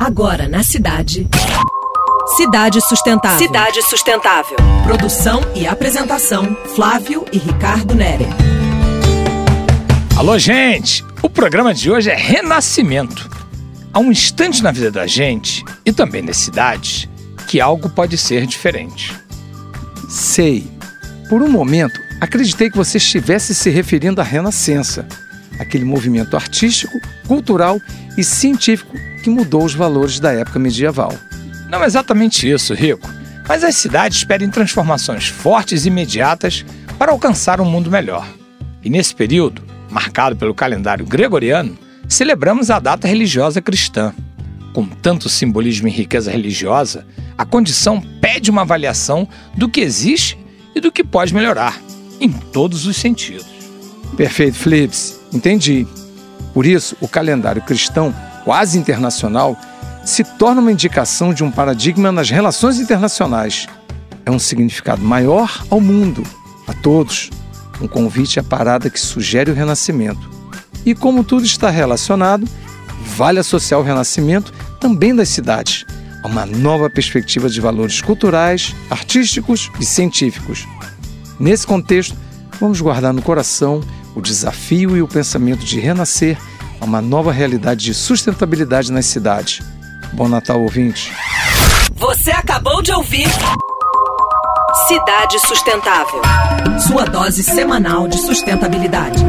Agora na cidade. Cidade Sustentável. Cidade Sustentável. Produção e apresentação: Flávio e Ricardo Nere. Alô, gente! O programa de hoje é Renascimento. Há um instante na vida da gente, e também nas cidades, que algo pode ser diferente. Sei. Por um momento, acreditei que você estivesse se referindo à Renascença, aquele movimento artístico, cultural e científico que mudou os valores da época medieval. Não é exatamente isso, Rico, mas as cidades pedem transformações fortes e imediatas para alcançar um mundo melhor. E nesse período, marcado pelo calendário gregoriano, celebramos a data religiosa cristã. Com tanto simbolismo e riqueza religiosa, a condição pede uma avaliação do que existe e do que pode melhorar, em todos os sentidos. Perfeito, Flips. Entendi. Por isso, o calendário cristão, quase internacional, se torna uma indicação de um paradigma nas relações internacionais. É um significado maior ao mundo, a todos. Um convite à parada que sugere o renascimento. E como tudo está relacionado, vale associar o renascimento também das cidades a uma nova perspectiva de valores culturais, artísticos e científicos. Nesse contexto, vamos guardar no coração o desafio e o pensamento de renascer a uma nova realidade de sustentabilidade nas cidades. Bom Natal, ouvintes! Você acabou de ouvir Cidade Sustentável. Sua dose semanal de sustentabilidade.